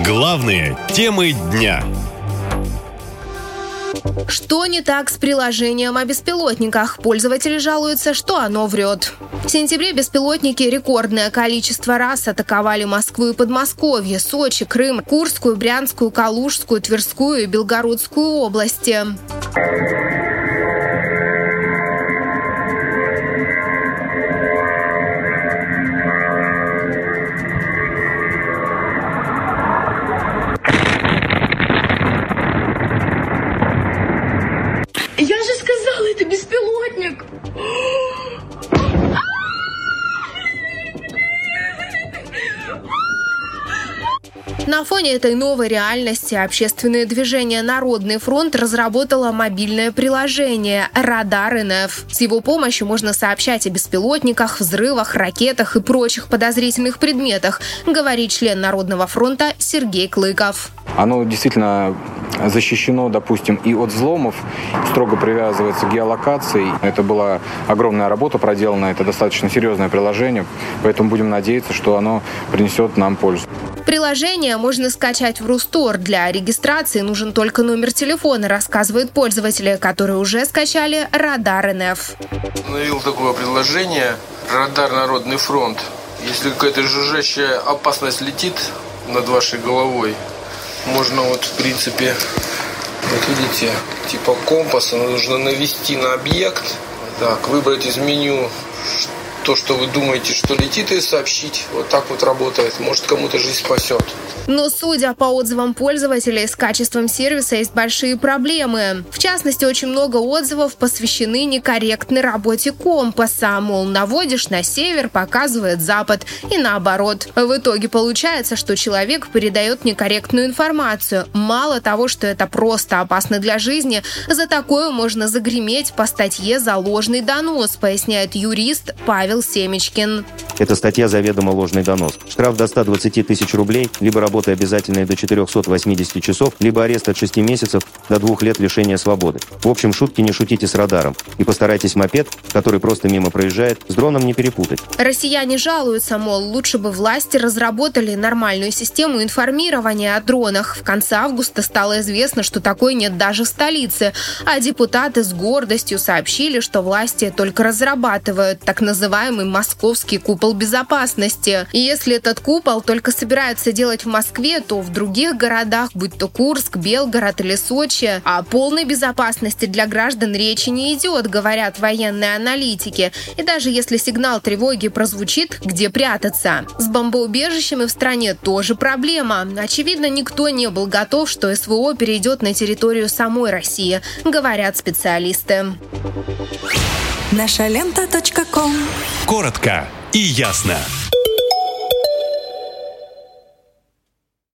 Главные темы дня. Что не так с приложением о беспилотниках? Пользователи жалуются, что оно врет. В сентябре беспилотники рекордное количество раз атаковали Москву и Подмосковье, Сочи, Крым, Курскую, Брянскую, Калужскую, Тверскую и Белгородскую области. Это беспилотник. На фоне этой новой реальности общественное движение «Народный фронт» разработало мобильное приложение «Радар НФ». С его помощью можно сообщать о беспилотниках, взрывах, ракетах и прочих подозрительных предметах, говорит член Народного фронта Сергей Клыков. Оно действительно защищено, допустим, и от взломов, строго привязывается к геолокации. Это была огромная работа проделана, это достаточно серьезное приложение, поэтому будем надеяться, что оно принесет нам пользу. Приложение можно скачать в Рустор. Для регистрации нужен только номер телефона, рассказывают пользователи, которые уже скачали Радар НФ. Установил такое приложение «Радар Народный фронт». Если какая-то жужжащая опасность летит над вашей головой, можно вот в принципе, вот видите, типа компаса, нужно навести на объект, так, выбрать из меню то, что вы думаете, что летит, и сообщить. Вот так вот работает. Может, кому-то жизнь спасет. Но, судя по отзывам пользователей, с качеством сервиса есть большие проблемы. В частности, очень много отзывов посвящены некорректной работе компаса. Мол, наводишь на север, показывает запад, и наоборот. В итоге получается, что человек передает некорректную информацию. Мало того, что это просто опасно для жизни, за такое можно загреметь по статье за ложный донос, поясняет юрист Павел Семечкин. Эта статья заведомо ложный донос. Штраф до 120 тысяч рублей, либо работа обязательная до 480 часов, либо арест от 6 месяцев до 2 лет лишения свободы. В общем, шутки не шутите с радаром. И постарайтесь мопед, который просто мимо проезжает, с дроном не перепутать. Россияне жалуются, мол, лучше бы власти разработали нормальную систему информирования о дронах. В конце августа стало известно, что такой нет даже в столице. А депутаты с гордостью сообщили, что власти только разрабатывают так называемый московский купол купол безопасности. И если этот купол только собираются делать в Москве, то в других городах, будь то Курск, Белгород или Сочи, о полной безопасности для граждан речи не идет, говорят военные аналитики. И даже если сигнал тревоги прозвучит, где прятаться? С бомбоубежищами в стране тоже проблема. Очевидно, никто не был готов, что СВО перейдет на территорию самой России, говорят специалисты. Наша лента. Коротко и ясно.